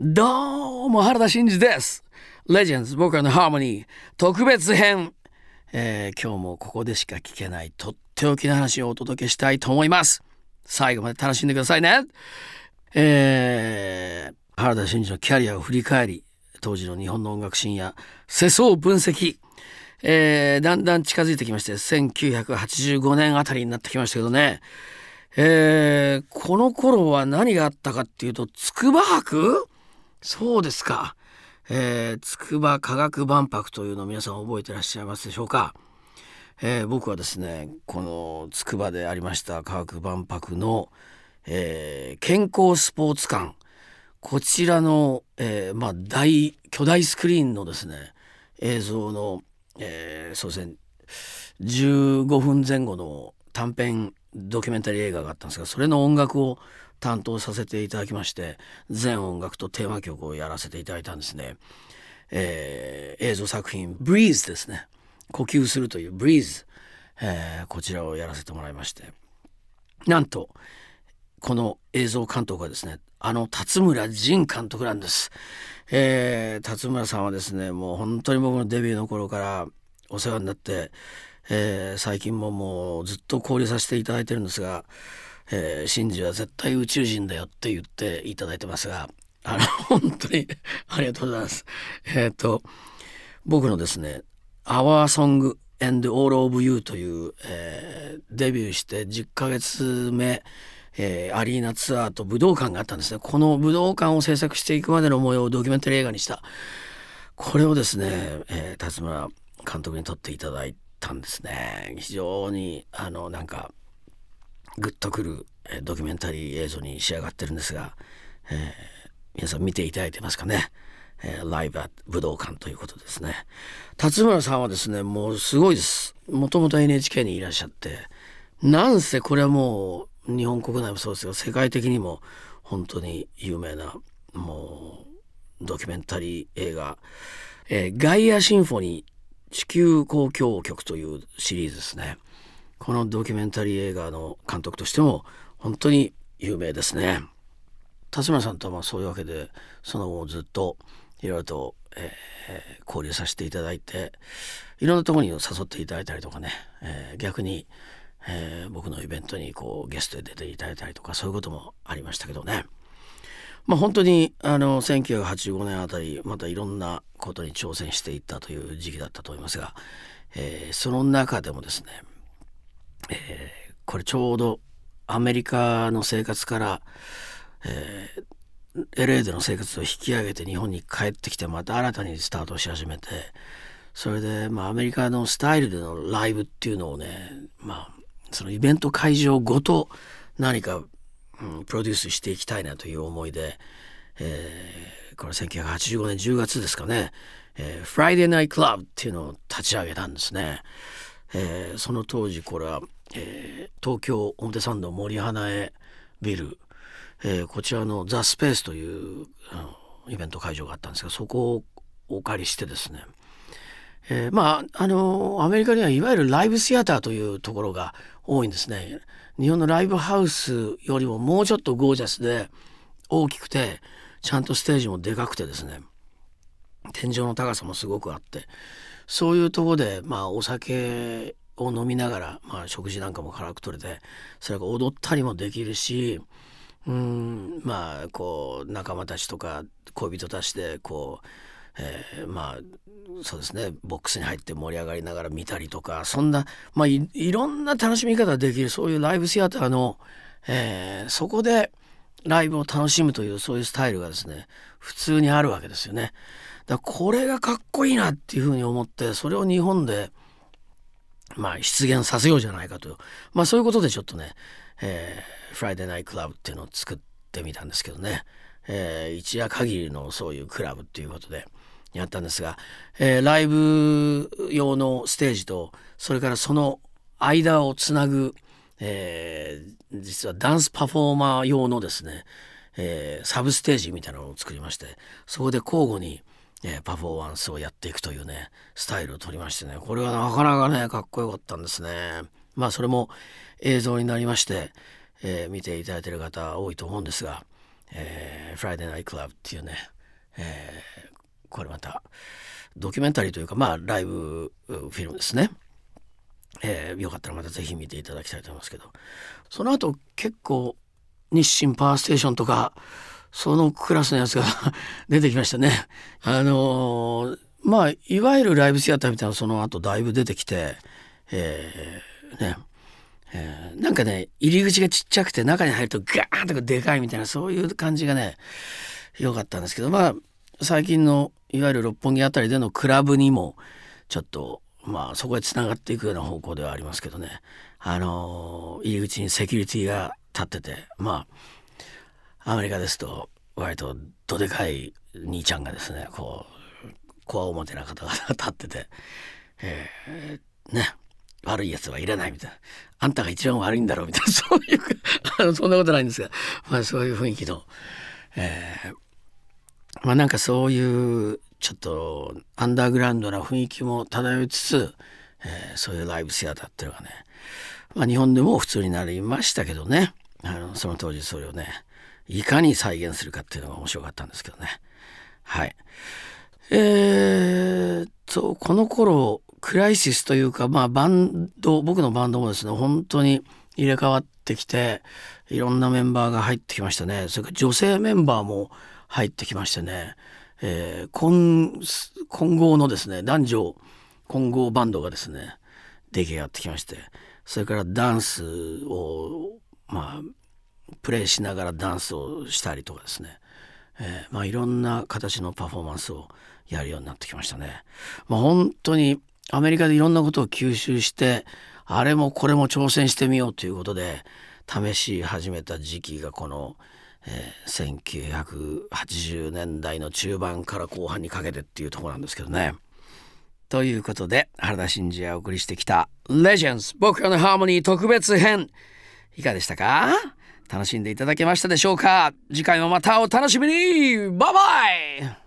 どうも原田真二です。レジェンズ僕らのハーモニー。特別編、えー、今日もここでしか聞けないとっておきの話をお届けしたいと思います。最後まで楽しんでくださいね。えー、原田真二のキャリアを振り返り当時の日本の音楽シーンや世相を分析えー、だんだん近づいてきまして1985年あたりになってきましたけどね、えー、この頃は何があったかっていうと筑波博そうですか、えー、筑波科学万博というのを皆さん覚えてらっしゃいますでしょうか、えー、僕はですねこの筑波でありました科学万博の、えー、健康スポーツ館。こちらの、えー、まあ大巨大スクリーンのですね映像のえー、そうですね15分前後の短編ドキュメンタリー映画があったんですがそれの音楽を担当させていただきまして全音楽とテーマ曲をやらせていただいたんですね、えー、映像作品「Breeze」ですね。呼吸するという「Breeze」えー、こちらをやらせてもらいまして。なんとこの映像監督はですねあの辰村仁監督なんです。えー、辰村さんはですねもう本当に僕のデビューの頃からお世話になって、えー、最近ももうずっと交流させていただいてるんですが、えー、シンジは絶対宇宙人だよって言っていただいてますがあの 本当にありがとうございます。え、ー、と僕のですね「Our Song and All of You」という、えー、デビューして10ヶ月目えー、アリーナツアーと武道館があったんですねこの武道館を制作していくまでの模様をドキュメンタリー映画にしたこれをですね、えー、辰村監督に撮っていただいたんですね。非常にあのなんかグッとくる、ドキュメンタリー映像に仕上がってるんですが、えー、皆さん見ていただいてますかね、えー、ライブ武道館ということですね。辰村さんはですねもうすごいです。もともと NHK にいらっしゃってなんせこれはもう日本国内もそうですが世界的にも本当に有名なもうドキュメンタリー映画「えー、ガイアシンフォニー地球交響曲」というシリーズですねこのドキュメンタリー映画の監督としても本当に有名ですね。辰村さんとはそういうわけでその後ずっといろいろと、えー、交流させていただいていろんなところに誘っていただいたりとかね、えー、逆にえー、僕のイベントにこうゲストで出ていただいたりとかそういうこともありましたけどね。まあ、本当にあの1985年あたりまたいろんなことに挑戦していったという時期だったと思いますが、えー、その中でもですね、えー、これちょうどアメリカの生活から、えー、LA での生活を引き上げて日本に帰ってきてまた新たにスタートし始めてそれで、まあ、アメリカのスタイルでのライブっていうのをね、まあ、そのイベント会場ごと何か、うん、プロデュースしていきたいなという思いで、えー、これ1985年10月ですかね、えー、Friday Night Club っていうのを立ち上げたんですね。えー、その当時これは、えー、東京表参道森花江ビル、えー、こちらのザ・スペースというイベント会場があったんですがそこをお借りしてですね。えー、まああのアメリカにはいわゆるライブシアターというところが多いんですね。日本のライブハウスよりももうちょっとゴージャスで大きくてちゃんとステージもでかくてですね天井の高さもすごくあってそういうとこでまあお酒を飲みながら、まあ、食事なんかも辛く取れてそれが踊ったりもできるしうんまあこう仲間たちとか恋人たちでこうえー、まあそうですねボックスに入って盛り上がりながら見たりとかそんな、まあ、いいろんな楽しみ方ができるそういうライブシアターの、えー、そこでライブを楽しむというそういうスタイルがですね普通にあるわけですよね。だこれがかっこいいなっていうふうに思ってそれを日本でまあ出現させようじゃないかとまあそういうことでちょっとね、えー、フライデーナイトクラブっていうのを作ってみたんですけどね、えー、一夜限りのそういうクラブっていうことで。やったんですが、えー、ライブ用のステージとそれからその間をつなぐ、えー、実はダンスパフォーマー用のですね、えー、サブステージみたいなのを作りましてそこで交互に、えー、パフォーマンスをやっていくというねスタイルを取りましてねこれはなかなかねかっこよかったんですね。まあそれも映像になりまして、えー、見ていただいてる方多いと思うんですが、えー、フライデーナイトクラブっていうね、えー、これまたドキュメンタリーというかまあライブフィルムですね。えー、よかったらまたぜひ見ていただきたいと思いますけどその後結構日清パワーステーションとかそのクラスのやつが 出てきましたね。あのー、まあいわゆるライブシアターみたいなその後だいぶ出てきて、えー、ねえー、なんかね入り口がちっちゃくて中に入るとガーンとかでかいみたいなそういう感じがね良かったんですけどまあ最近のいわゆる六本木あたりでのクラブにもちょっとまあそこへつながっていくような方向ではありますけどね。あの、入り口にセキュリティが立っててまあアメリカですと割とどでかい兄ちゃんがですねこうこわおもてな方が立ってて、えー、ね悪い奴はいらないみたいな。あんたが一番悪いんだろうみたいなそういうあのそんなことないんですが、まあ、そういう雰囲気の、えー、まあなんかそういうちょっとアンダーグラウンドな雰囲気も漂いつつ、えー、そういうライブシアターっていうのがね、まあ、日本でも普通になりましたけどね。あのその当時それをねいかに再現するかっていうのが面白かったんですけどね。はい。えー、とこの頃クライシスというかまあバンド僕のバンドもですね本当に入れ替わってきていろんなメンバーが入ってきましたね。それから女性メンバーも入ってきましてねえー、混混合のですね男女混合バンドがですね出来上がってきましてそれからダンスをまあプレイしながらダンスをしたりとかですね、えー、まあいろんな形のパフォーマンスをやるようになってきましたね。まあ、本当にアメリカでいろんなことを吸収してあれもこれも挑戦してみようということで試し始めた時期がこのえー、1980年代の中盤から後半にかけてっていうとこなんですけどね。ということで原田真二がお送りしてきた「レジェンズ僕らのハーモニー特別編」いかがでしたか？楽しんでいただけましたでしょうか？次回もまたお楽しみに。バイバイ！